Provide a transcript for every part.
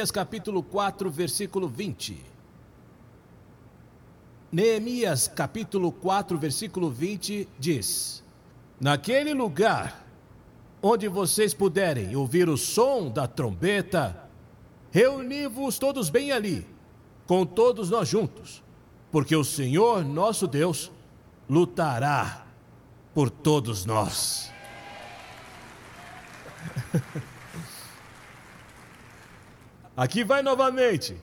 Neemias capítulo 4, versículo 20. Neemias capítulo 4, versículo 20 diz: Naquele lugar onde vocês puderem ouvir o som da trombeta, reuni-vos todos bem ali, com todos nós juntos, porque o Senhor nosso Deus lutará por todos nós. Aqui vai novamente.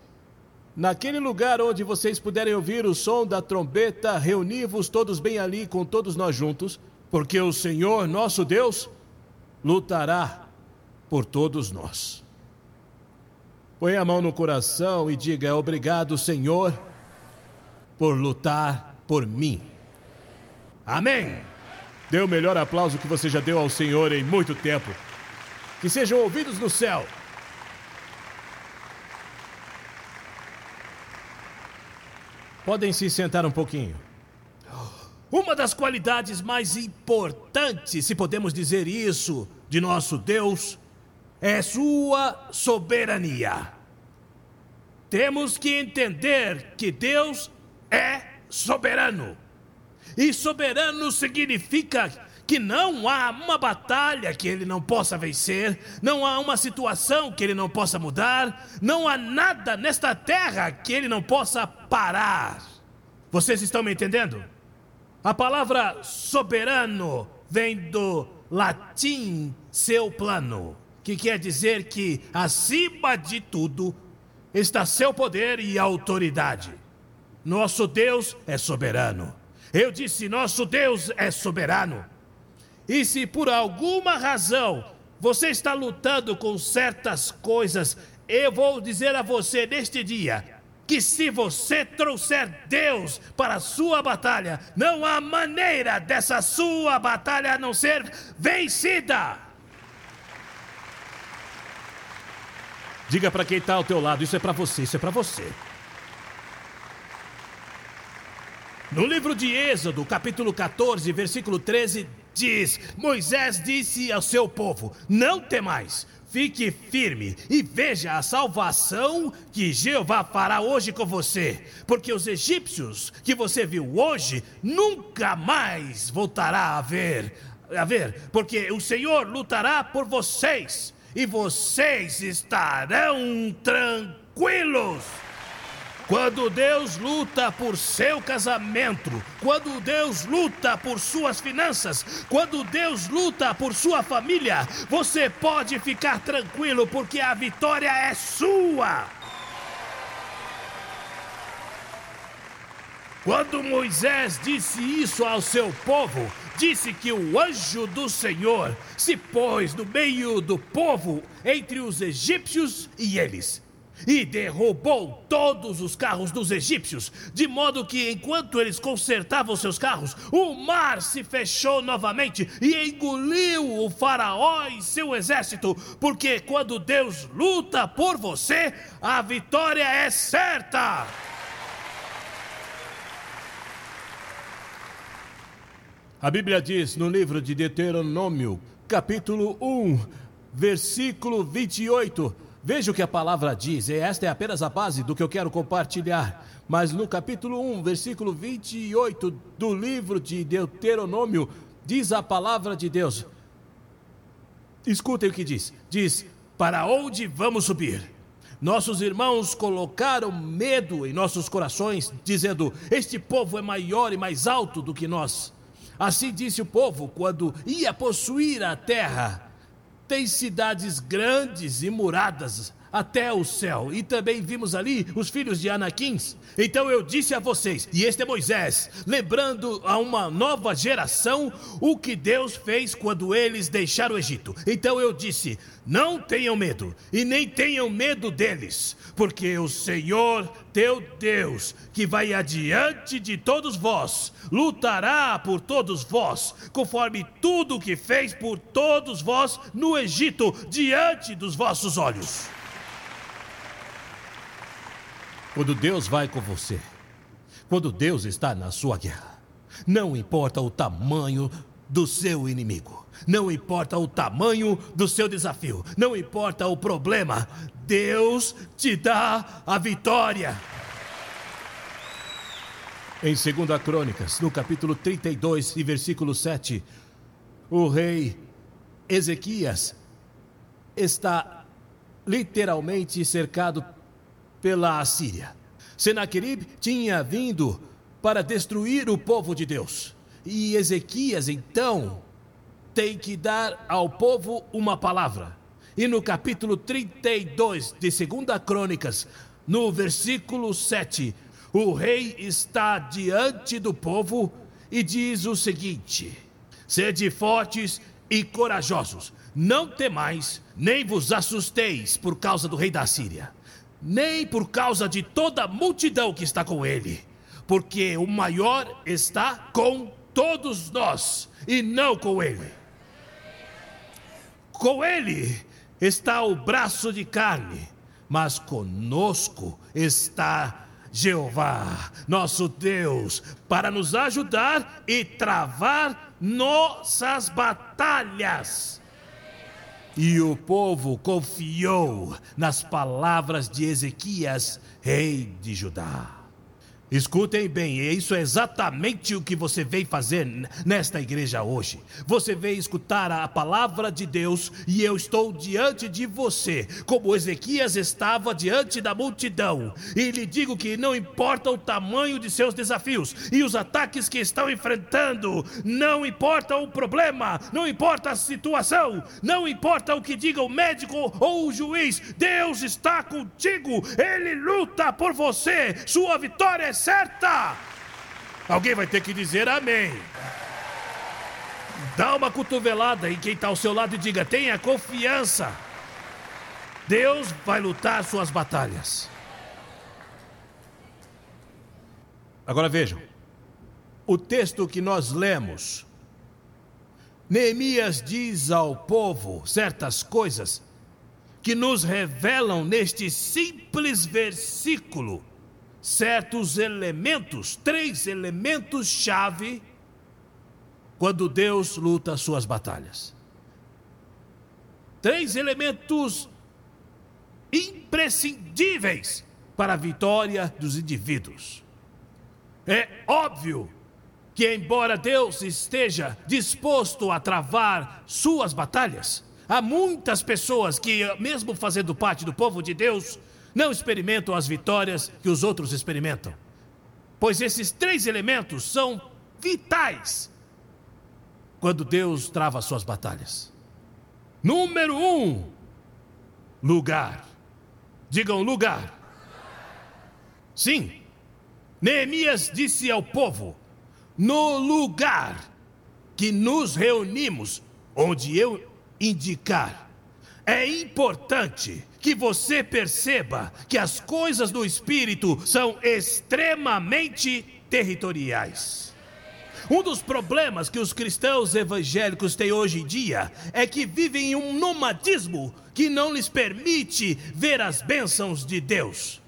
Naquele lugar onde vocês puderem ouvir o som da trombeta, reuni-vos todos bem ali com todos nós juntos, porque o Senhor nosso Deus lutará por todos nós. Põe a mão no coração e diga: Obrigado, Senhor, por lutar por mim. Amém. Dê o melhor aplauso que você já deu ao Senhor em muito tempo. Que sejam ouvidos no céu. Podem se sentar um pouquinho. Uma das qualidades mais importantes, se podemos dizer isso, de nosso Deus é sua soberania. Temos que entender que Deus é soberano. E soberano significa que não há uma batalha que ele não possa vencer, não há uma situação que ele não possa mudar, não há nada nesta terra que ele não possa parar. Vocês estão me entendendo? A palavra soberano vem do latim seu plano, que quer dizer que acima de tudo está seu poder e autoridade. Nosso Deus é soberano. Eu disse: nosso Deus é soberano. E se por alguma razão você está lutando com certas coisas, eu vou dizer a você neste dia que se você trouxer Deus para a sua batalha, não há maneira dessa sua batalha não ser vencida. Diga para quem está ao teu lado, isso é para você, isso é para você. No livro de Êxodo, capítulo 14, versículo 13, diz: Moisés disse ao seu povo: Não temais, fique firme e veja a salvação que Jeová fará hoje com você, porque os egípcios que você viu hoje nunca mais voltará a ver, a ver, porque o Senhor lutará por vocês e vocês estarão tranquilos. Quando Deus luta por seu casamento, quando Deus luta por suas finanças, quando Deus luta por sua família, você pode ficar tranquilo porque a vitória é sua. Quando Moisés disse isso ao seu povo, disse que o anjo do Senhor se pôs no meio do povo, entre os egípcios e eles e derrubou todos os carros dos egípcios, de modo que enquanto eles consertavam seus carros, o mar se fechou novamente e engoliu o Faraó e seu exército, porque quando Deus luta por você, a vitória é certa. A Bíblia diz no livro de Deuteronômio, capítulo 1, versículo 28 Veja o que a palavra diz, e esta é apenas a base do que eu quero compartilhar. Mas no capítulo 1, versículo 28 do livro de Deuteronômio, diz a palavra de Deus. Escutem o que diz: diz, para onde vamos subir? Nossos irmãos colocaram medo em nossos corações, dizendo: Este povo é maior e mais alto do que nós. Assim disse o povo quando ia possuir a terra tem cidades grandes e muradas até o céu. E também vimos ali os filhos de Anaquins. Então eu disse a vocês, e este é Moisés, lembrando a uma nova geração o que Deus fez quando eles deixaram o Egito. Então eu disse: não tenham medo, e nem tenham medo deles, porque o Senhor teu Deus, que vai adiante de todos vós, lutará por todos vós, conforme tudo o que fez por todos vós no Egito, diante dos vossos olhos. Quando Deus vai com você, quando Deus está na sua guerra, não importa o tamanho do seu inimigo. Não importa o tamanho do seu desafio, não importa o problema, Deus te dá a vitória. Em 2 Crônicas, no capítulo 32 e versículo 7, o rei Ezequias está literalmente cercado pela Assíria. Senaquerib tinha vindo para destruir o povo de Deus. E Ezequias, então, tem que dar ao povo uma palavra. E no capítulo 32 de 2 Crônicas, no versículo 7, o rei está diante do povo e diz o seguinte: Sede fortes e corajosos, não temais, nem vos assusteis por causa do rei da Síria, nem por causa de toda a multidão que está com ele, porque o maior está com todos nós e não com ele. Com ele está o braço de carne, mas conosco está Jeová, nosso Deus, para nos ajudar e travar nossas batalhas. E o povo confiou nas palavras de Ezequias, rei de Judá. Escutem bem, isso é exatamente o que você veio fazer nesta igreja hoje. Você veio escutar a palavra de Deus e eu estou diante de você, como Ezequias estava diante da multidão. E lhe digo que não importa o tamanho de seus desafios e os ataques que estão enfrentando, não importa o problema, não importa a situação, não importa o que diga o médico ou o juiz, Deus está contigo, Ele luta por você, sua vitória é certa. Alguém vai ter que dizer amém. Dá uma cotovelada em quem está ao seu lado e diga: tenha confiança. Deus vai lutar suas batalhas. Agora vejam, o texto que nós lemos. Neemias diz ao povo certas coisas que nos revelam neste simples versículo certos elementos, três elementos-chave, quando Deus luta suas batalhas. Três elementos imprescindíveis para a vitória dos indivíduos. É óbvio que, embora Deus esteja disposto a travar suas batalhas, há muitas pessoas que, mesmo fazendo parte do povo de Deus, não experimentam as vitórias que os outros experimentam. Pois esses três elementos são vitais quando Deus trava suas batalhas. Número um, lugar. Digam lugar. Sim, Neemias disse ao povo: no lugar que nos reunimos, onde eu indicar, é importante que você perceba que as coisas do espírito são extremamente territoriais. Um dos problemas que os cristãos evangélicos têm hoje em dia é que vivem em um nomadismo que não lhes permite ver as bênçãos de Deus.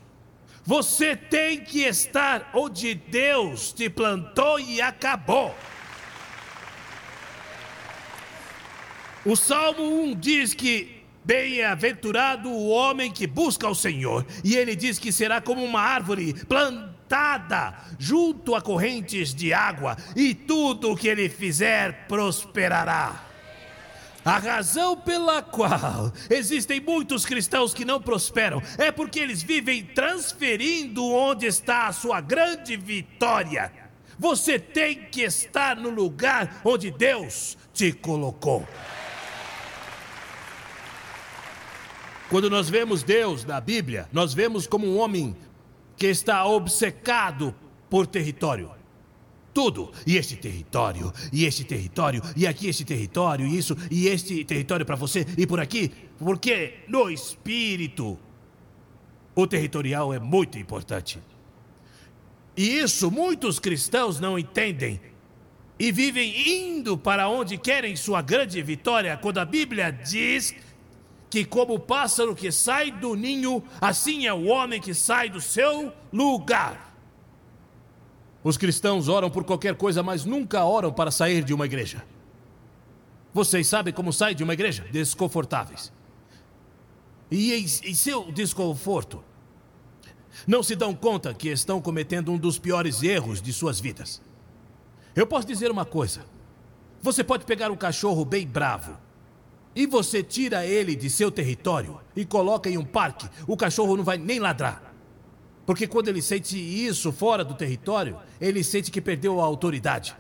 Você tem que estar onde Deus te plantou e acabou. O Salmo 1 diz que Bem-aventurado o homem que busca o Senhor, e ele diz que será como uma árvore plantada junto a correntes de água, e tudo o que ele fizer prosperará. A razão pela qual existem muitos cristãos que não prosperam é porque eles vivem transferindo onde está a sua grande vitória. Você tem que estar no lugar onde Deus te colocou. Quando nós vemos Deus na Bíblia, nós vemos como um homem que está obcecado por território. Tudo. E este território, e este território, e aqui este território, e isso, e este território para você, e por aqui. Porque no espírito, o territorial é muito importante. E isso muitos cristãos não entendem. E vivem indo para onde querem sua grande vitória, quando a Bíblia diz que, como o pássaro que sai do ninho, assim é o homem que sai do seu lugar. Os cristãos oram por qualquer coisa, mas nunca oram para sair de uma igreja. Vocês sabem como saem de uma igreja? Desconfortáveis. E em, em seu desconforto, não se dão conta que estão cometendo um dos piores erros de suas vidas. Eu posso dizer uma coisa: você pode pegar um cachorro bem bravo e você tira ele de seu território e coloca em um parque, o cachorro não vai nem ladrar. Porque quando ele sente isso fora do território, ele sente que perdeu a autoridade.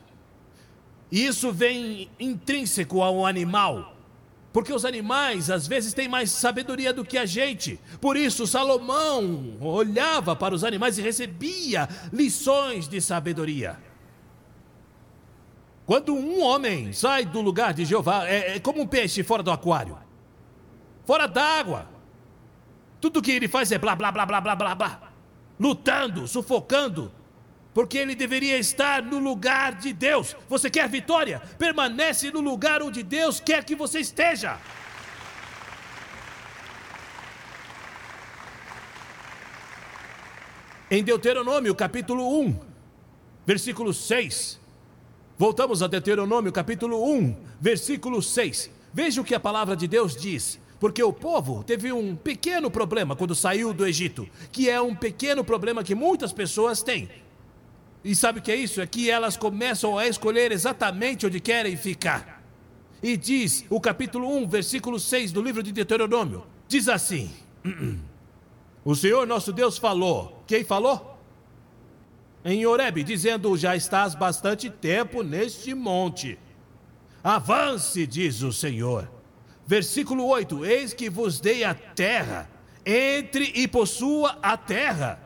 E isso vem intrínseco ao animal. Porque os animais às vezes têm mais sabedoria do que a gente. Por isso, Salomão olhava para os animais e recebia lições de sabedoria. Quando um homem sai do lugar de Jeová, é, é como um peixe fora do aquário fora d'água. Tudo que ele faz é blá blá blá blá blá blá blá lutando, sufocando, porque ele deveria estar no lugar de Deus. Você quer vitória? Permanece no lugar onde Deus quer que você esteja. Em Deuteronômio, capítulo 1, versículo 6. Voltamos a Deuteronômio, capítulo 1, versículo 6. Veja o que a palavra de Deus diz. Porque o povo teve um pequeno problema quando saiu do Egito, que é um pequeno problema que muitas pessoas têm. E sabe o que é isso? É que elas começam a escolher exatamente onde querem ficar. E diz o capítulo 1, versículo 6 do livro de Deuteronômio: diz assim: O Senhor nosso Deus falou. Quem falou? Em Horebe, dizendo: Já estás bastante tempo neste monte. Avance, diz o Senhor Versículo 8: Eis que vos dei a terra, entre e possua a terra.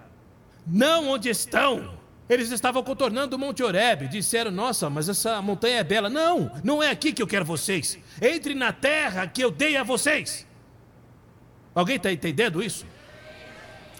Não onde estão. Eles estavam contornando o Monte Oreb. Disseram: Nossa, mas essa montanha é bela. Não, não é aqui que eu quero vocês. Entre na terra que eu dei a vocês. Alguém está entendendo isso?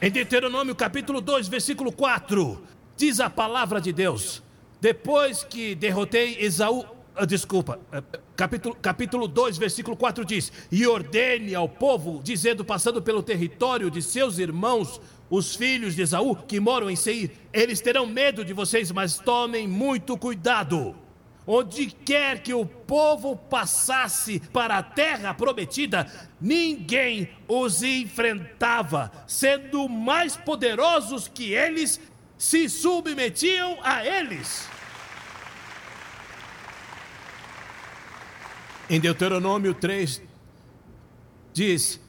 Em Deuteronômio capítulo 2, versículo 4, diz a palavra de Deus: Depois que derrotei Esaú, ah, desculpa, ah, capítulo, capítulo 2, versículo 4 diz: E ordene ao povo, dizendo, passando pelo território de seus irmãos, os filhos de Esaú, que moram em Seir, eles terão medo de vocês, mas tomem muito cuidado. Onde quer que o povo passasse para a terra prometida, ninguém os enfrentava, sendo mais poderosos que eles, se submetiam a eles. Em Deuteronômio 3, diz: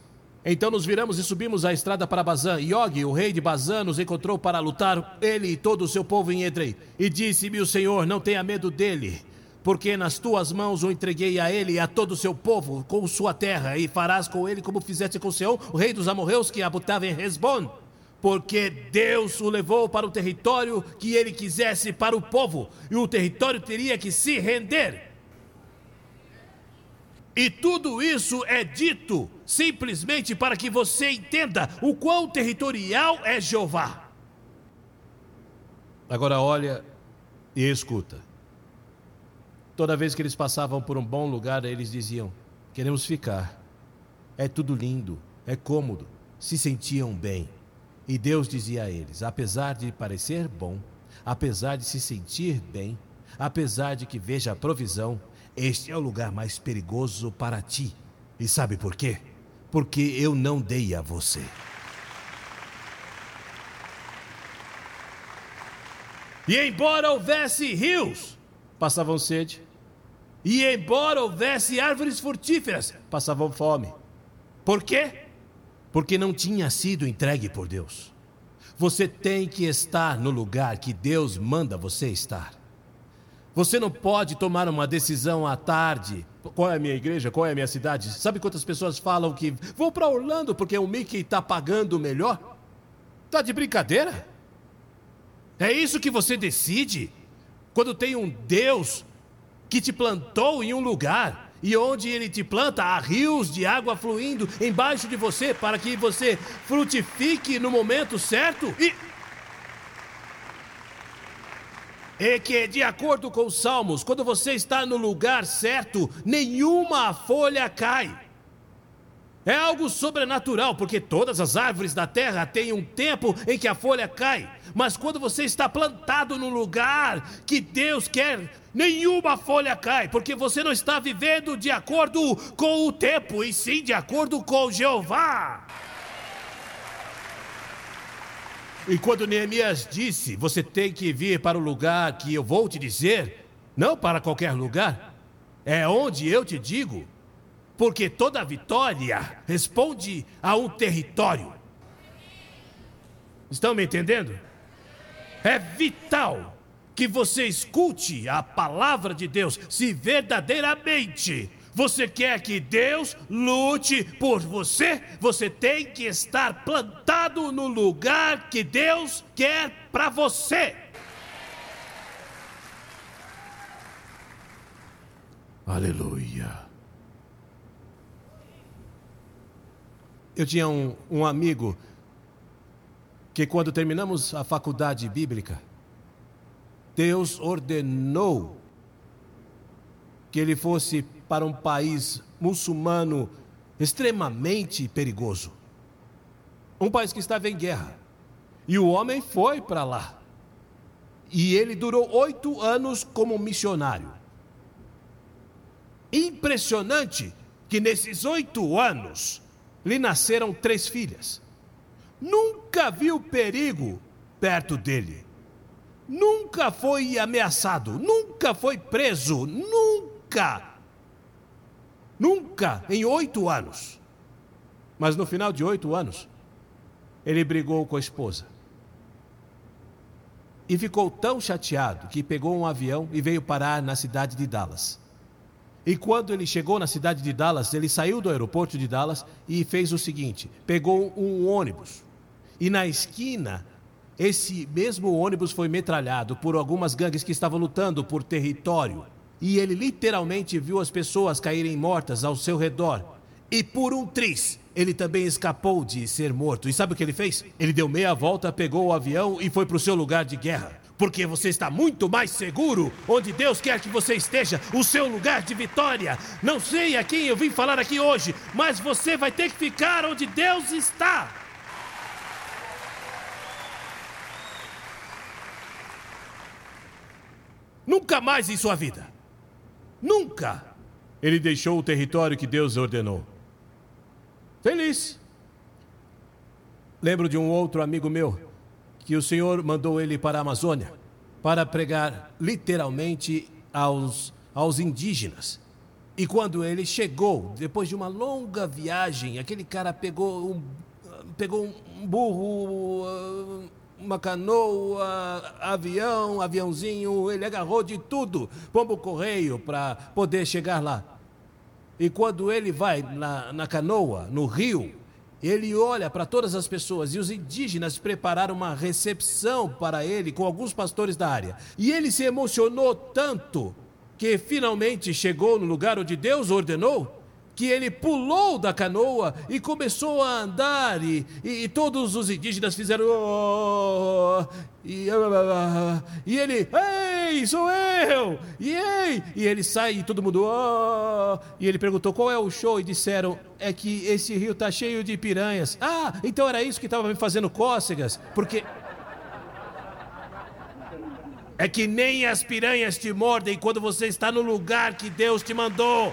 Então nos viramos e subimos a estrada para Bazã. E Og, o rei de Bazã, nos encontrou para lutar, ele e todo o seu povo em Edrei. E disse-me o Senhor: Não tenha medo dele, porque nas tuas mãos o entreguei a ele e a todo o seu povo, com sua terra, e farás com ele como fizeste com Seom, o rei dos amorreus que habitava em Resbon. Porque Deus o levou para o território que ele quisesse para o povo, e o território teria que se render. E tudo isso é dito simplesmente para que você entenda o quão territorial é Jeová. Agora olha e escuta. Toda vez que eles passavam por um bom lugar, eles diziam: Queremos ficar. É tudo lindo, é cômodo, se sentiam bem. E Deus dizia a eles: Apesar de parecer bom, apesar de se sentir bem, apesar de que veja a provisão, este é o lugar mais perigoso para ti. E sabe por quê? Porque eu não dei a você. E embora houvesse rios, passavam sede. E embora houvesse árvores frutíferas, passavam fome. Por quê? Porque não tinha sido entregue por Deus. Você tem que estar no lugar que Deus manda você estar. Você não pode tomar uma decisão à tarde. Qual é a minha igreja? Qual é a minha cidade? Sabe quantas pessoas falam que vou para Orlando porque o Mickey está pagando melhor? Tá de brincadeira? É isso que você decide? Quando tem um Deus que te plantou em um lugar e onde ele te planta há rios de água fluindo embaixo de você para que você frutifique no momento certo e é que, de acordo com os Salmos, quando você está no lugar certo, nenhuma folha cai. É algo sobrenatural, porque todas as árvores da terra têm um tempo em que a folha cai. Mas quando você está plantado no lugar que Deus quer, nenhuma folha cai, porque você não está vivendo de acordo com o tempo, e sim de acordo com Jeová. E quando Neemias disse: Você tem que vir para o lugar que eu vou te dizer, não para qualquer lugar, é onde eu te digo, porque toda vitória responde a um território. Estão me entendendo? É vital que você escute a palavra de Deus se verdadeiramente você quer que Deus lute por você? Você tem que estar plantado no lugar que Deus quer para você. Aleluia. Eu tinha um, um amigo que, quando terminamos a faculdade bíblica, Deus ordenou que ele fosse para um país muçulmano extremamente perigoso. Um país que estava em guerra. E o homem foi para lá. E ele durou oito anos como missionário. Impressionante que nesses oito anos lhe nasceram três filhas. Nunca viu perigo perto dele. Nunca foi ameaçado, nunca foi preso, nunca. Nunca em oito anos. Mas no final de oito anos, ele brigou com a esposa. E ficou tão chateado que pegou um avião e veio parar na cidade de Dallas. E quando ele chegou na cidade de Dallas, ele saiu do aeroporto de Dallas e fez o seguinte: pegou um ônibus. E na esquina, esse mesmo ônibus foi metralhado por algumas gangues que estavam lutando por território. E ele literalmente viu as pessoas caírem mortas ao seu redor. E por um triz, ele também escapou de ser morto. E sabe o que ele fez? Ele deu meia volta, pegou o avião e foi para o seu lugar de guerra porque você está muito mais seguro onde Deus quer que você esteja, o seu lugar de vitória. Não sei a quem eu vim falar aqui hoje, mas você vai ter que ficar onde Deus está. Nunca mais em sua vida. Nunca. Ele deixou o território que Deus ordenou. Feliz. Lembro de um outro amigo meu que o Senhor mandou ele para a Amazônia para pregar literalmente aos, aos indígenas. E quando ele chegou, depois de uma longa viagem, aquele cara pegou um, pegou um burro, uma canoa, avião, aviãozinho, ele agarrou de tudo, pombo correio para poder chegar lá. E quando ele vai na, na canoa, no rio, ele olha para todas as pessoas e os indígenas prepararam uma recepção para ele com alguns pastores da área. E ele se emocionou tanto que finalmente chegou no lugar onde Deus ordenou que ele pulou da canoa e começou a andar, e, e, e todos os indígenas fizeram. Oh, e, e ele, ei, sou eu! E ei! E ele sai e todo mundo. Oh, e ele perguntou qual é o show, e disseram: é que esse rio está cheio de piranhas. Ah, então era isso que estava me fazendo cócegas, porque. É que nem as piranhas te mordem quando você está no lugar que Deus te mandou.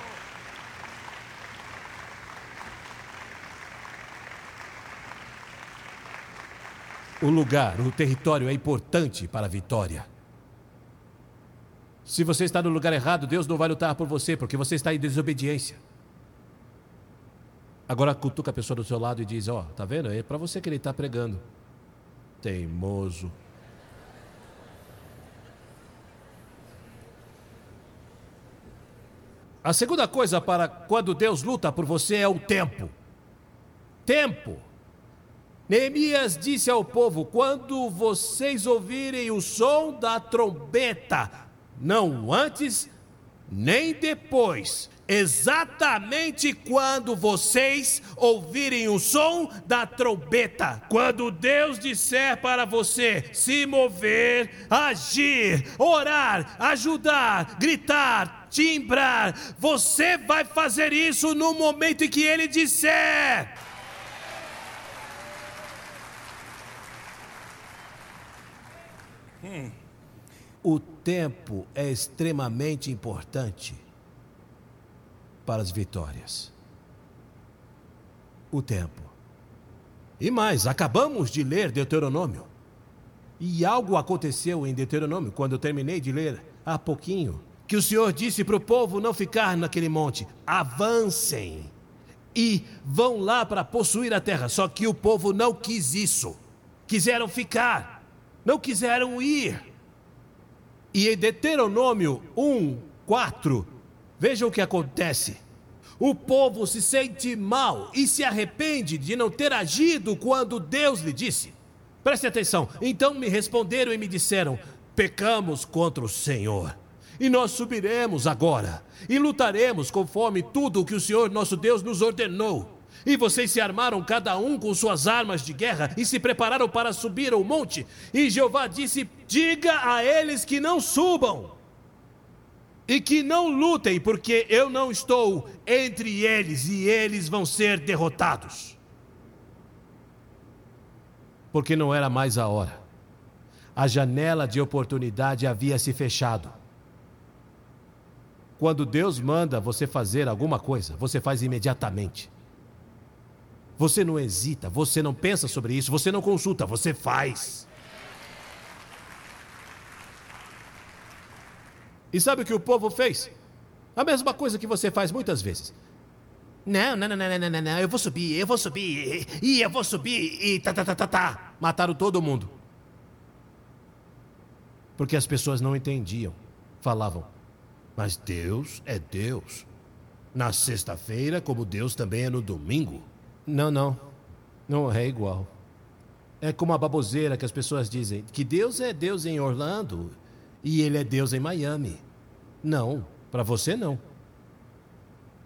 O lugar, o território é importante para a vitória. Se você está no lugar errado, Deus não vai lutar por você, porque você está em desobediência. Agora cutuca a pessoa do seu lado e diz: Ó, oh, tá vendo? É para você que ele está pregando. Teimoso. A segunda coisa para quando Deus luta por você é o tempo. Tempo. Neemias disse ao povo: Quando vocês ouvirem o som da trombeta, não antes nem depois, exatamente quando vocês ouvirem o som da trombeta. Quando Deus disser para você se mover, agir, orar, ajudar, gritar, timbrar, você vai fazer isso no momento em que Ele disser. Hum. O tempo é extremamente importante para as vitórias. O tempo. E mais, acabamos de ler Deuteronômio. E algo aconteceu em Deuteronômio quando eu terminei de ler há pouquinho. Que o Senhor disse para o povo não ficar naquele monte. Avancem e vão lá para possuir a terra. Só que o povo não quis isso. Quiseram ficar, não quiseram ir. E em Deuteronômio 1, 4, veja o que acontece. O povo se sente mal e se arrepende de não ter agido quando Deus lhe disse. Preste atenção. Então me responderam e me disseram: Pecamos contra o Senhor. E nós subiremos agora e lutaremos conforme tudo o que o Senhor nosso Deus nos ordenou. E vocês se armaram cada um com suas armas de guerra e se prepararam para subir ao monte. E Jeová disse: Diga a eles que não subam e que não lutem, porque eu não estou entre eles e eles vão ser derrotados. Porque não era mais a hora. A janela de oportunidade havia se fechado. Quando Deus manda você fazer alguma coisa, você faz imediatamente. Você não hesita, você não pensa sobre isso, você não consulta, você faz. E sabe o que o povo fez? A mesma coisa que você faz muitas vezes. Não, não, não, não, não, não, não, eu vou subir, eu vou subir, e eu vou subir, e tá, tá, tá, tá, tá. Mataram todo mundo. Porque as pessoas não entendiam. Falavam, mas Deus é Deus. Na sexta-feira, como Deus também é no domingo. Não, não. Não é igual. É como a baboseira que as pessoas dizem que Deus é Deus em Orlando e ele é Deus em Miami. Não, para você não.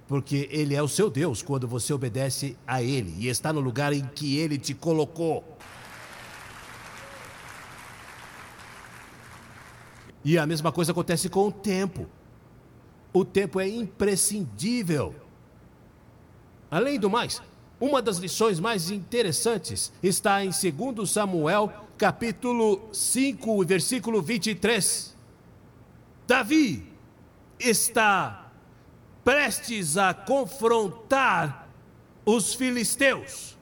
Porque ele é o seu Deus quando você obedece a ele e está no lugar em que ele te colocou. E a mesma coisa acontece com o tempo. O tempo é imprescindível. Além do mais, uma das lições mais interessantes está em 2 Samuel, capítulo 5, versículo 23. Davi está prestes a confrontar os filisteus.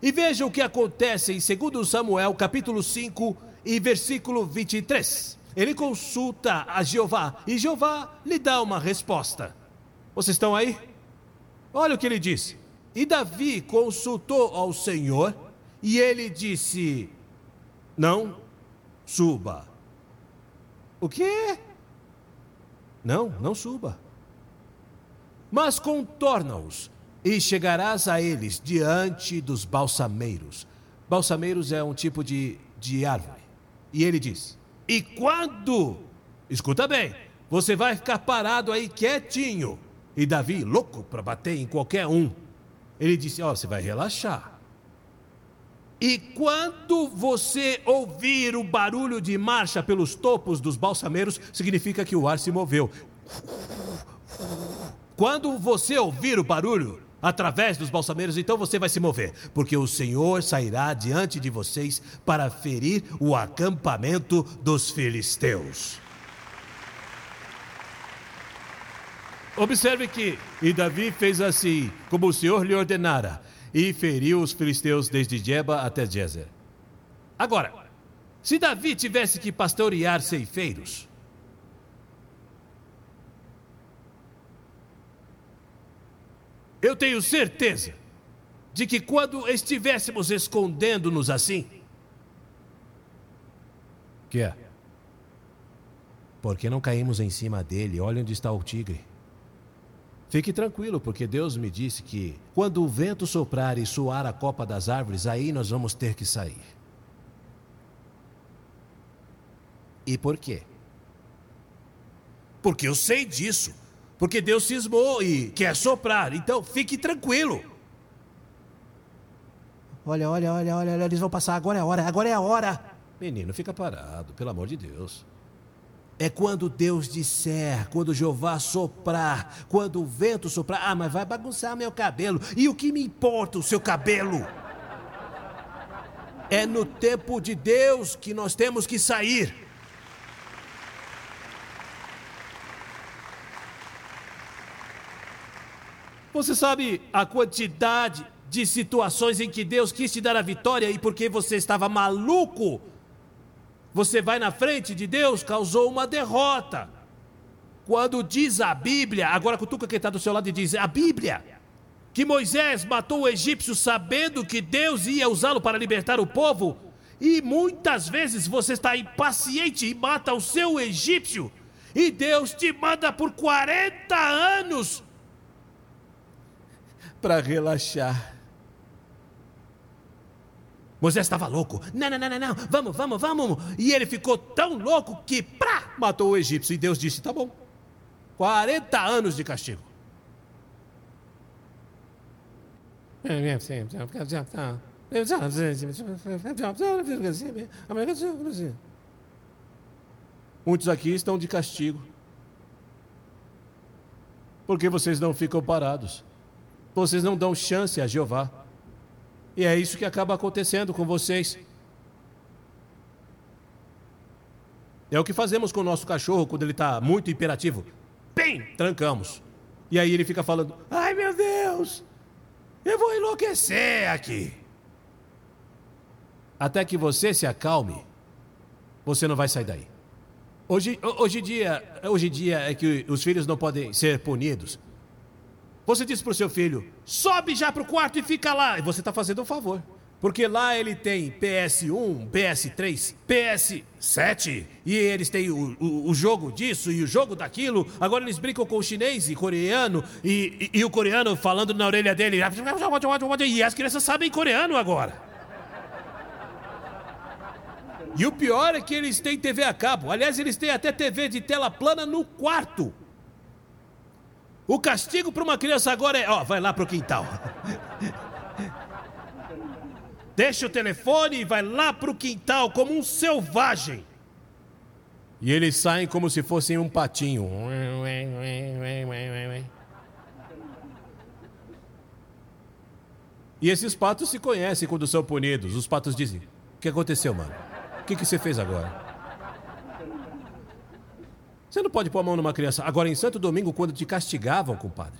E veja o que acontece em 2 Samuel, capítulo 5 e versículo 23. Ele consulta a Jeová e Jeová lhe dá uma resposta. Vocês estão aí? Olha o que ele disse. E Davi consultou ao Senhor e ele disse: Não suba. O quê? Não, não suba. Mas contorna-os e chegarás a eles diante dos balsameiros. Balsameiros é um tipo de, de árvore. E ele diz: E quando, escuta bem, você vai ficar parado aí quietinho. E Davi, louco para bater em qualquer um, ele disse: Ó, oh, você vai relaxar. E quando você ouvir o barulho de marcha pelos topos dos balsameiros, significa que o ar se moveu. Quando você ouvir o barulho através dos balsameiros, então você vai se mover, porque o Senhor sairá diante de vocês para ferir o acampamento dos filisteus. Observe que, e Davi fez assim, como o Senhor lhe ordenara, e feriu os filisteus desde Jeba até Jezer. Agora, se Davi tivesse que pastorear ceifeiros, eu tenho certeza de que quando estivéssemos escondendo-nos assim, que é? Por que não caímos em cima dele? Olha onde está o tigre. Fique tranquilo, porque Deus me disse que quando o vento soprar e soar a copa das árvores, aí nós vamos ter que sair. E por quê? Porque eu sei disso. Porque Deus cismou e quer soprar. Então fique tranquilo. Olha, olha, olha, olha, eles vão passar. Agora é a hora, agora é a hora. Menino, fica parado, pelo amor de Deus. É quando Deus disser, quando Jeová soprar, quando o vento soprar. Ah, mas vai bagunçar meu cabelo. E o que me importa o seu cabelo? É no tempo de Deus que nós temos que sair. Você sabe a quantidade de situações em que Deus quis te dar a vitória e porque você estava maluco, você vai na frente de Deus, causou uma derrota. Quando diz a Bíblia, agora cutuca quem está do seu lado e diz: a Bíblia, que Moisés matou o egípcio sabendo que Deus ia usá-lo para libertar o povo, e muitas vezes você está impaciente e mata o seu egípcio, e Deus te manda por 40 anos para relaxar. Moisés estava louco. Não, não, não, não, não, vamos, vamos, vamos. E ele ficou tão louco que, prá, matou o egípcio. E Deus disse: tá bom. 40 anos de castigo. Muitos aqui estão de castigo. Porque vocês não ficam parados. Vocês não dão chance a Jeová. E é isso que acaba acontecendo com vocês. É o que fazemos com o nosso cachorro quando ele está muito imperativo. Bem, trancamos. E aí ele fica falando: Ai meu Deus, eu vou enlouquecer aqui. Até que você se acalme, você não vai sair daí. Hoje, hoje, dia, hoje dia é que os filhos não podem ser punidos. Você diz para o seu filho: sobe já para o quarto e fica lá. E você está fazendo um favor. Porque lá ele tem PS1, PS3, PS7, e eles têm o, o, o, jogo disso e o jogo daquilo. Agora eles brincam com o chinês e coreano, e, e, e o coreano falando na orelha dele. E as crianças sabem coreano agora. E o pior é que eles têm TV a cabo. Aliás, eles têm até TV de tela plana no quarto. O castigo para uma criança agora é, ó, vai lá pro quintal. Deixa o telefone e vai lá pro quintal como um selvagem. E eles saem como se fossem um patinho. E esses patos se conhecem quando são punidos. Os patos dizem: O que aconteceu, mano? O que, que você fez agora? Você não pode pôr a mão numa criança. Agora, em Santo Domingo, quando te castigavam, compadre.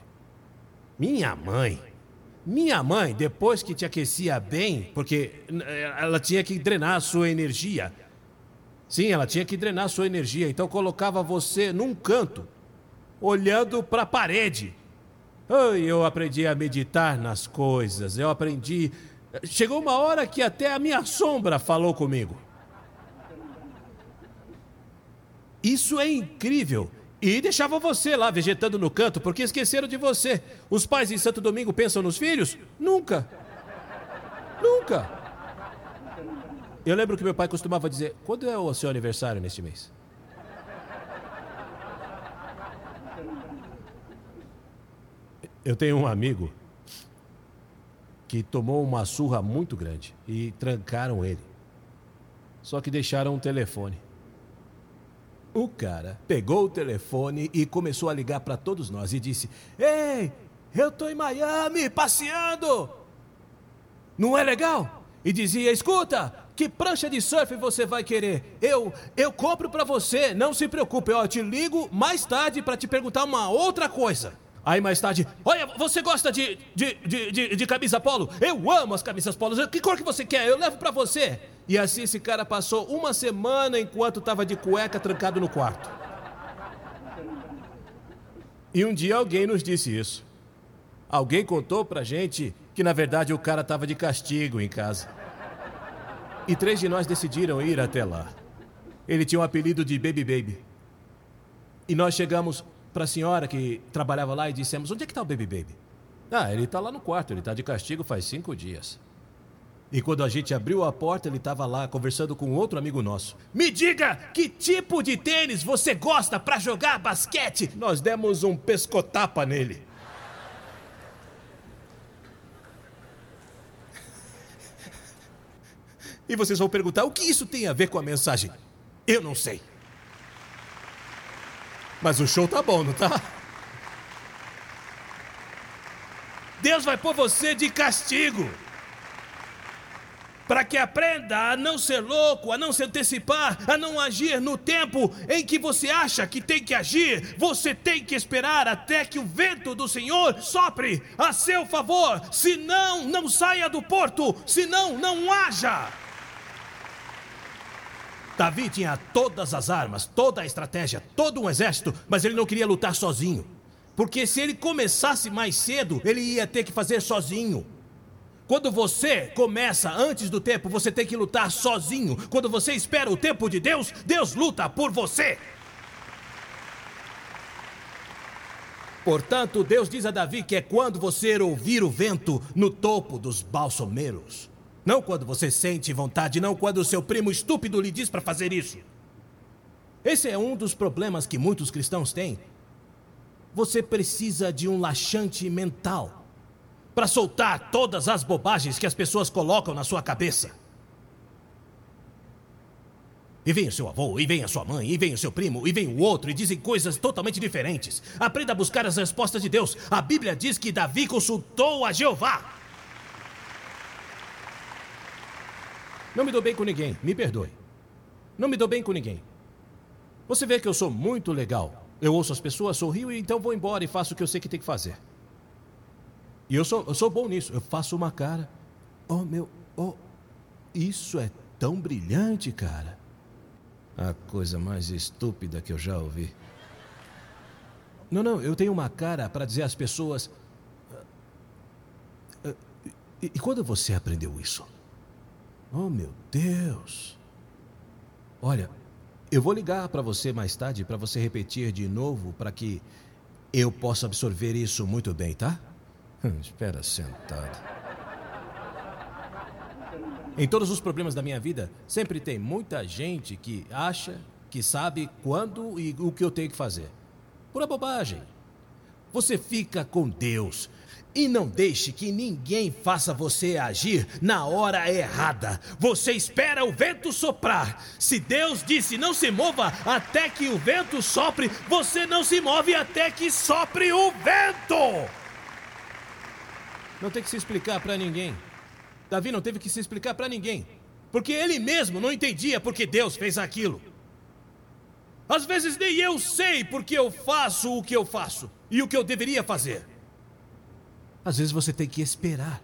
Minha mãe. Minha mãe, depois que te aquecia bem, porque eh, ela tinha que drenar a sua energia. Sim, ela tinha que drenar a sua energia. Então colocava você num canto, olhando para a parede. Eu aprendi a meditar nas coisas. Eu aprendi. Chegou uma hora que até a minha sombra falou comigo. Isso é incrível. E deixava você lá vegetando no canto porque esqueceram de você. Os pais em Santo Domingo pensam nos filhos? Nunca. Nunca. Eu lembro que meu pai costumava dizer: quando é o seu aniversário neste mês? Eu tenho um amigo que tomou uma surra muito grande e trancaram ele. Só que deixaram um telefone. O cara pegou o telefone e começou a ligar para todos nós e disse: Ei, eu tô em Miami passeando. Não é legal? E dizia: Escuta, que prancha de surf você vai querer? Eu eu compro para você, não se preocupe, eu te ligo mais tarde para te perguntar uma outra coisa. Aí mais tarde, olha, você gosta de, de, de, de, de camisa polo? Eu amo as camisas polos. Que cor que você quer? Eu levo para você. E assim esse cara passou uma semana enquanto estava de cueca trancado no quarto. E um dia alguém nos disse isso. Alguém contou pra gente que na verdade o cara estava de castigo em casa. E três de nós decidiram ir até lá. Ele tinha o um apelido de Baby Baby. E nós chegamos para a senhora que trabalhava lá e dissemos: Onde é que está o Baby Baby? Ah, ele está lá no quarto, ele está de castigo faz cinco dias. E quando a gente abriu a porta, ele estava lá conversando com outro amigo nosso. Me diga que tipo de tênis você gosta para jogar basquete? Nós demos um pescotapa nele. E vocês vão perguntar: o que isso tem a ver com a mensagem? Eu não sei. Mas o show tá bom, não tá? Deus vai pôr você de castigo. Para que aprenda a não ser louco, a não se antecipar, a não agir no tempo em que você acha que tem que agir. Você tem que esperar até que o vento do Senhor sopre a seu favor. Senão, não saia do porto. Senão, não haja. Davi tinha todas as armas, toda a estratégia, todo um exército, mas ele não queria lutar sozinho. Porque se ele começasse mais cedo, ele ia ter que fazer sozinho. Quando você começa antes do tempo, você tem que lutar sozinho. Quando você espera o tempo de Deus, Deus luta por você. Portanto, Deus diz a Davi que é quando você ouvir o vento no topo dos balsameiros. Não quando você sente vontade, não quando o seu primo estúpido lhe diz para fazer isso. Esse é um dos problemas que muitos cristãos têm. Você precisa de um laxante mental para soltar todas as bobagens que as pessoas colocam na sua cabeça. E vem o seu avô, e vem a sua mãe, e vem o seu primo, e vem o outro, e dizem coisas totalmente diferentes. Aprenda a buscar as respostas de Deus. A Bíblia diz que Davi consultou a Jeová. Não me dou bem com ninguém, me perdoe. Não me dou bem com ninguém. Você vê que eu sou muito legal. Eu ouço as pessoas, sorrio e então vou embora e faço o que eu sei que tem que fazer. E eu sou, eu sou bom nisso. Eu faço uma cara. Oh, meu. Oh, isso é tão brilhante, cara. A coisa mais estúpida que eu já ouvi. Não, não, eu tenho uma cara para dizer às pessoas. Ah, ah, e, e quando você aprendeu isso? Oh, meu Deus! Olha, eu vou ligar para você mais tarde para você repetir de novo para que eu possa absorver isso muito bem, tá? Hum, espera sentado. Em todos os problemas da minha vida, sempre tem muita gente que acha que sabe quando e o que eu tenho que fazer. Pura bobagem. Você fica com Deus e não deixe que ninguém faça você agir na hora errada. Você espera o vento soprar. Se Deus disse não se mova até que o vento sopre, você não se move até que sopre o vento. Não tem que se explicar para ninguém. Davi não teve que se explicar para ninguém, porque ele mesmo não entendia porque Deus fez aquilo. Às vezes nem eu sei porque eu faço o que eu faço e o que eu deveria fazer. Às vezes você tem que esperar.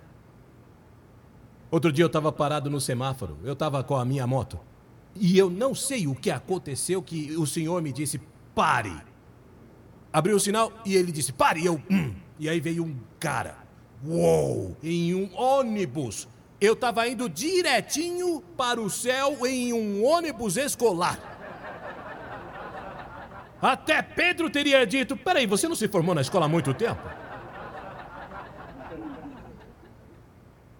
Outro dia eu estava parado no semáforo, eu estava com a minha moto. E eu não sei o que aconteceu que o senhor me disse: pare. Abriu o sinal e ele disse: pare. E eu, hum. E aí veio um cara, uou, em um ônibus. Eu estava indo direitinho para o céu em um ônibus escolar. Até Pedro teria dito: peraí, você não se formou na escola há muito tempo?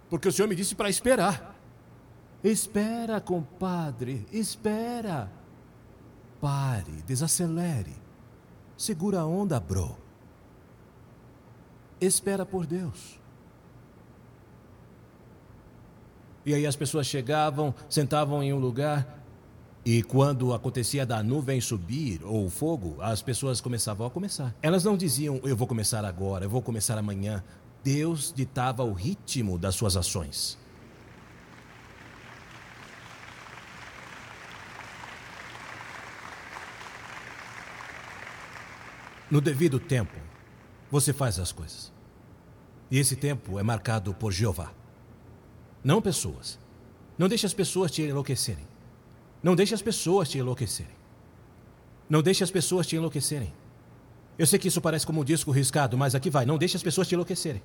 Porque o senhor me disse para esperar. Espera, compadre, espera. Pare, desacelere. Segura a onda, bro. Espera por Deus. E aí as pessoas chegavam, sentavam em um lugar, e quando acontecia da nuvem subir ou o fogo, as pessoas começavam a começar. Elas não diziam, eu vou começar agora, eu vou começar amanhã. Deus ditava o ritmo das suas ações. No devido tempo, você faz as coisas. E esse tempo é marcado por Jeová. Não pessoas. Não deixe as pessoas te enlouquecerem. Não deixe as pessoas te enlouquecerem. Não deixe as pessoas te enlouquecerem. Eu sei que isso parece como um disco riscado, mas aqui vai. Não deixe as pessoas te enlouquecerem.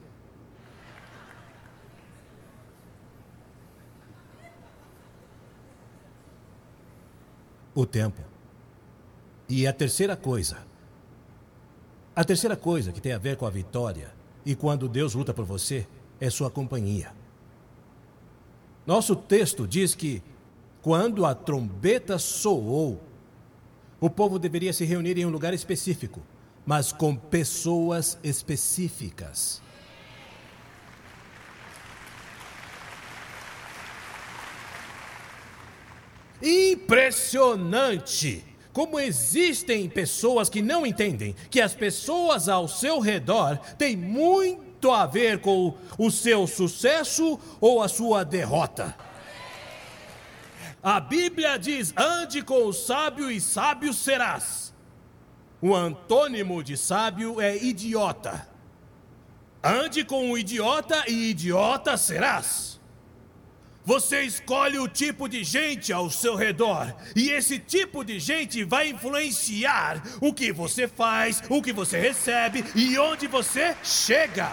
O tempo. E a terceira coisa. A terceira coisa que tem a ver com a vitória e quando Deus luta por você é sua companhia. Nosso texto diz que, quando a trombeta soou, o povo deveria se reunir em um lugar específico, mas com pessoas específicas. Impressionante! Como existem pessoas que não entendem que as pessoas ao seu redor têm muito a ver com o seu sucesso ou a sua derrota. A Bíblia diz: ande com o sábio e sábio serás. O antônimo de sábio é idiota. Ande com o idiota e idiota serás. Você escolhe o tipo de gente ao seu redor, e esse tipo de gente vai influenciar o que você faz, o que você recebe e onde você chega.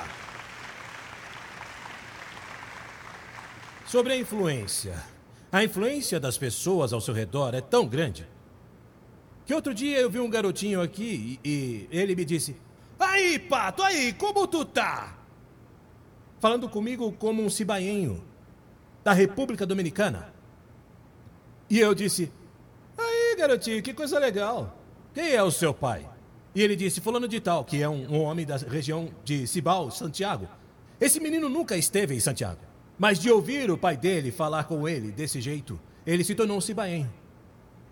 Sobre a influência. A influência das pessoas ao seu redor é tão grande que outro dia eu vi um garotinho aqui e, e ele me disse: Aí, pato, aí, como tu tá? Falando comigo como um cibaenho da República Dominicana. E eu disse: Aí, garotinho, que coisa legal. Quem é o seu pai? E ele disse: Fulano de Tal, que é um, um homem da região de Cibal, Santiago. Esse menino nunca esteve em Santiago. Mas de ouvir o pai dele falar com ele desse jeito, ele se tornou um cibaenho.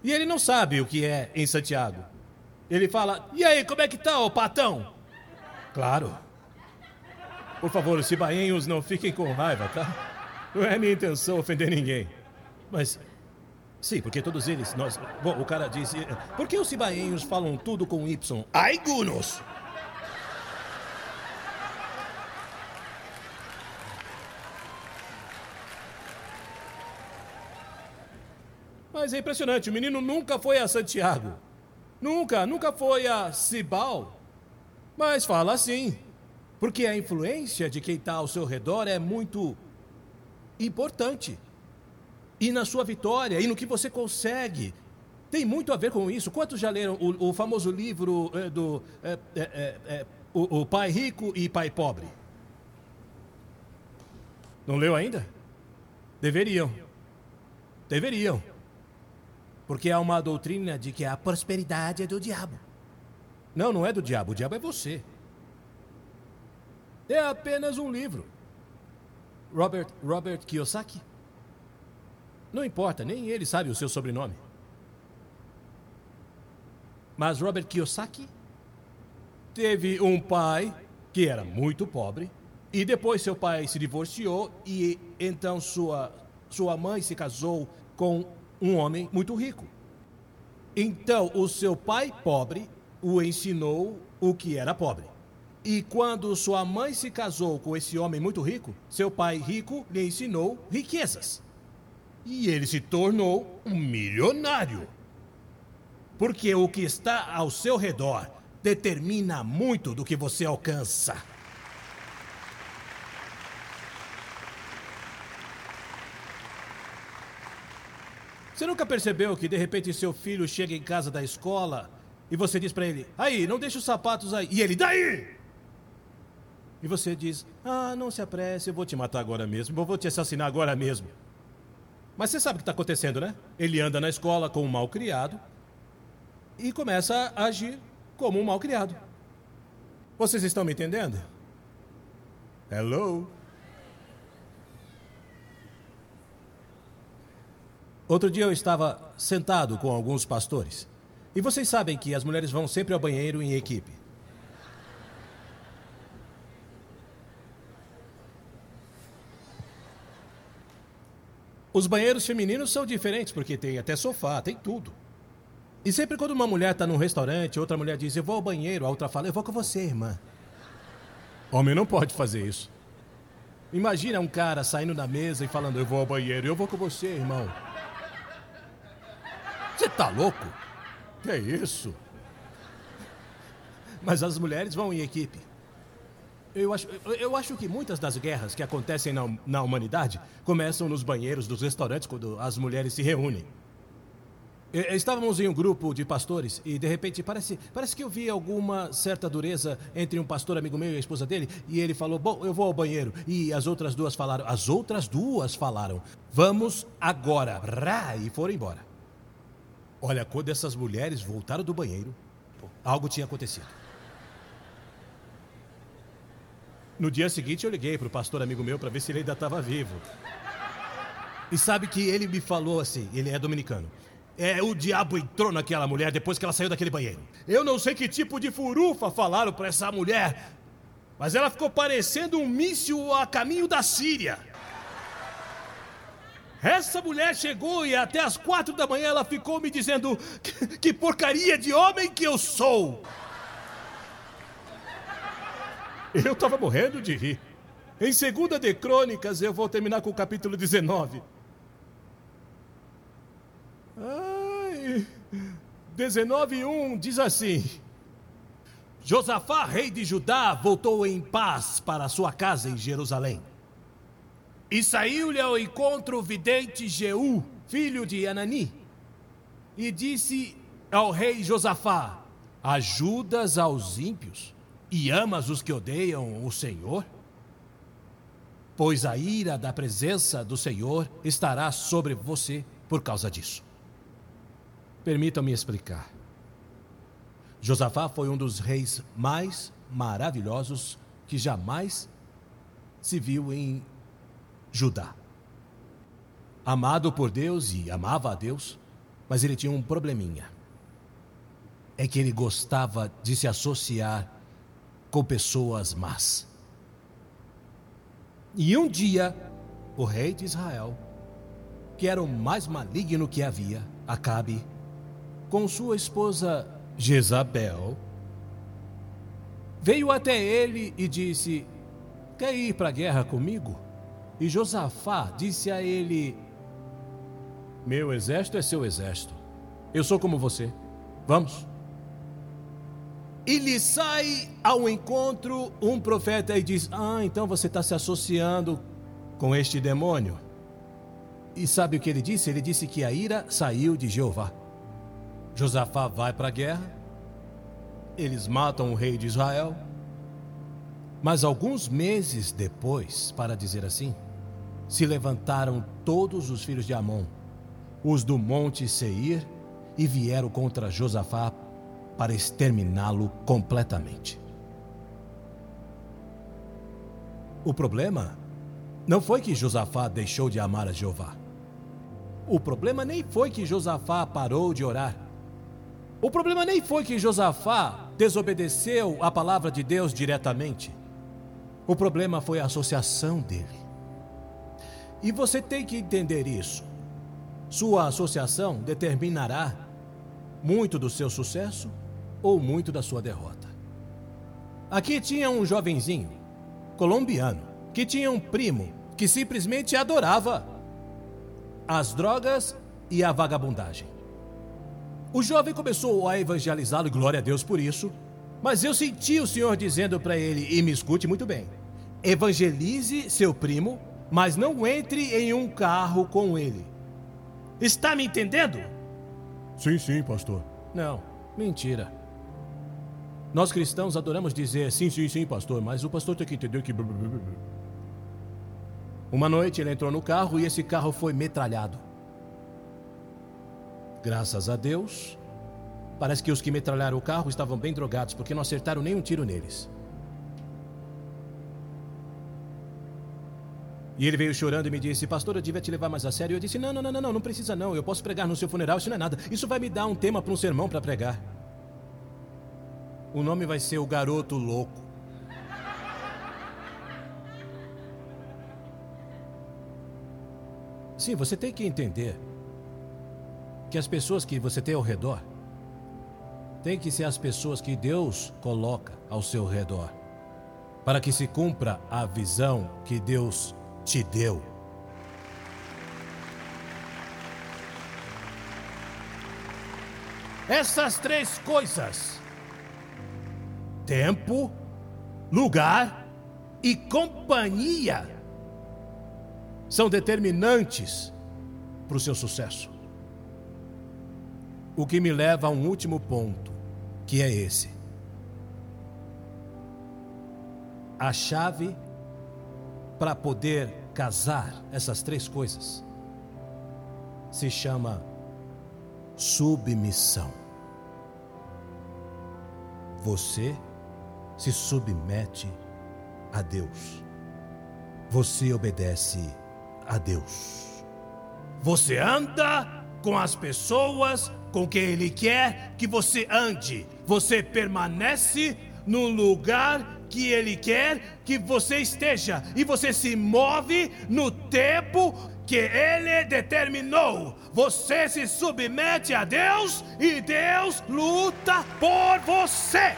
E ele não sabe o que é em Santiago. Ele fala: E aí, como é que tá, ô patão? Claro. Por favor, os cibaenhos não fiquem com raiva, tá? Não é minha intenção ofender ninguém. Mas. Sim, porque todos eles, nós. Bom, o cara disse. Por que os cibaenhos falam tudo com Y? Ai, Mas é impressionante, o menino nunca foi a Santiago. Nunca, nunca foi a Cibal. Mas fala assim. Porque a influência de quem está ao seu redor é muito importante. E na sua vitória, e no que você consegue. Tem muito a ver com isso. Quantos já leram o, o famoso livro é, do é, é, o, o Pai Rico e Pai Pobre? Não leu ainda? Deveriam. Deveriam. Porque há uma doutrina de que a prosperidade é do diabo. Não, não é do diabo. O diabo é você. É apenas um livro. Robert, Robert Kiyosaki? Não importa, nem ele sabe o seu sobrenome. Mas Robert Kiyosaki teve um pai que era muito pobre e depois seu pai se divorciou e então sua sua mãe se casou com um homem muito rico. Então o seu pai pobre o ensinou o que era pobre. E quando sua mãe se casou com esse homem muito rico, seu pai rico lhe ensinou riquezas. E ele se tornou um milionário. Porque o que está ao seu redor determina muito do que você alcança. Você nunca percebeu que de repente seu filho chega em casa da escola e você diz para ele: "Aí, não deixe os sapatos aí". E ele: "Daí!" E você diz: Ah, não se apresse, eu vou te matar agora mesmo, eu vou te assassinar agora mesmo. Mas você sabe o que está acontecendo, né? Ele anda na escola com um mal criado e começa a agir como um mal criado. Vocês estão me entendendo? Hello? Outro dia eu estava sentado com alguns pastores. E vocês sabem que as mulheres vão sempre ao banheiro em equipe. Os banheiros femininos são diferentes, porque tem até sofá, tem tudo. E sempre quando uma mulher está num restaurante, outra mulher diz, eu vou ao banheiro, a outra fala, eu vou com você, irmã. Homem não pode fazer isso. Imagina um cara saindo da mesa e falando, eu vou ao banheiro, eu vou com você, irmão. Você tá louco? Que isso? Mas as mulheres vão em equipe. Eu acho, eu acho que muitas das guerras que acontecem na, na humanidade começam nos banheiros dos restaurantes quando as mulheres se reúnem. Estávamos em um grupo de pastores e de repente parece, parece que eu vi alguma certa dureza entre um pastor amigo meu e a esposa dele e ele falou: "Bom, eu vou ao banheiro". E as outras duas falaram, as outras duas falaram: "Vamos agora". Rá, e foram embora. Olha, quando essas mulheres voltaram do banheiro, algo tinha acontecido. No dia seguinte eu liguei para o pastor amigo meu para ver se ele ainda estava vivo. E sabe que ele me falou assim, ele é dominicano. É, o diabo entrou naquela mulher depois que ela saiu daquele banheiro. Eu não sei que tipo de furufa falaram para essa mulher, mas ela ficou parecendo um míssil a caminho da Síria. Essa mulher chegou e até as quatro da manhã ela ficou me dizendo que, que porcaria de homem que eu sou. Eu estava morrendo de rir. Em segunda de Crônicas, eu vou terminar com o capítulo 19. Ai, 19:1 diz assim: Josafá, rei de Judá, voltou em paz para sua casa em Jerusalém. E saiu-lhe ao encontro o vidente Jeú, filho de Anani, e disse ao rei Josafá: Ajudas aos ímpios e amas os que odeiam o Senhor? Pois a ira da presença do Senhor estará sobre você por causa disso. Permitam-me explicar. Josafá foi um dos reis mais maravilhosos que jamais se viu em Judá. Amado por Deus e amava a Deus, mas ele tinha um probleminha. É que ele gostava de se associar com pessoas más. E um dia, o rei de Israel, que era o mais maligno que havia, Acabe, com sua esposa Jezabel, veio até ele e disse: Quer ir para a guerra comigo? E Josafá disse a ele: Meu exército é seu exército. Eu sou como você. Vamos. E lhe sai ao encontro um profeta e diz: Ah, então você está se associando com este demônio. E sabe o que ele disse? Ele disse que a ira saiu de Jeová. Josafá vai para a guerra, eles matam o rei de Israel. Mas alguns meses depois, para dizer assim, se levantaram todos os filhos de Amon, os do monte Seir, e vieram contra Josafá para exterminá-lo completamente. O problema não foi que Josafá deixou de amar a Jeová. O problema nem foi que Josafá parou de orar. O problema nem foi que Josafá desobedeceu a palavra de Deus diretamente. O problema foi a associação dele. E você tem que entender isso. Sua associação determinará muito do seu sucesso ou muito da sua derrota. Aqui tinha um jovenzinho, colombiano, que tinha um primo que simplesmente adorava as drogas e a vagabundagem. O jovem começou a evangelizá-lo, e glória a Deus por isso, mas eu senti o Senhor dizendo para ele, e me escute muito bem: evangelize seu primo, mas não entre em um carro com ele. Está me entendendo? Sim, sim, pastor. Não, mentira. Nós cristãos adoramos dizer sim, sim, sim, pastor, mas o pastor tem que entender que. Uma noite ele entrou no carro e esse carro foi metralhado. Graças a Deus, parece que os que metralharam o carro estavam bem drogados porque não acertaram nenhum tiro neles. E ele veio chorando e me disse: Pastor, eu devia te levar mais a sério. Eu disse: Não, não, não, não, não precisa não. Eu posso pregar no seu funeral, isso não é nada. Isso vai me dar um tema para um sermão para pregar. O nome vai ser O Garoto Louco. Sim, você tem que entender que as pessoas que você tem ao redor têm que ser as pessoas que Deus coloca ao seu redor, para que se cumpra a visão que Deus te deu. Essas três coisas: tempo, lugar e companhia são determinantes para o seu sucesso. O que me leva a um último ponto, que é esse. A chave para poder casar essas três coisas se chama submissão. Você se submete a Deus. Você obedece a Deus. Você anda com as pessoas com quem Ele quer que você ande. Você permanece no lugar que Ele quer que você esteja. E você se move no tempo que Ele determinou. Você se submete a Deus e Deus luta por você.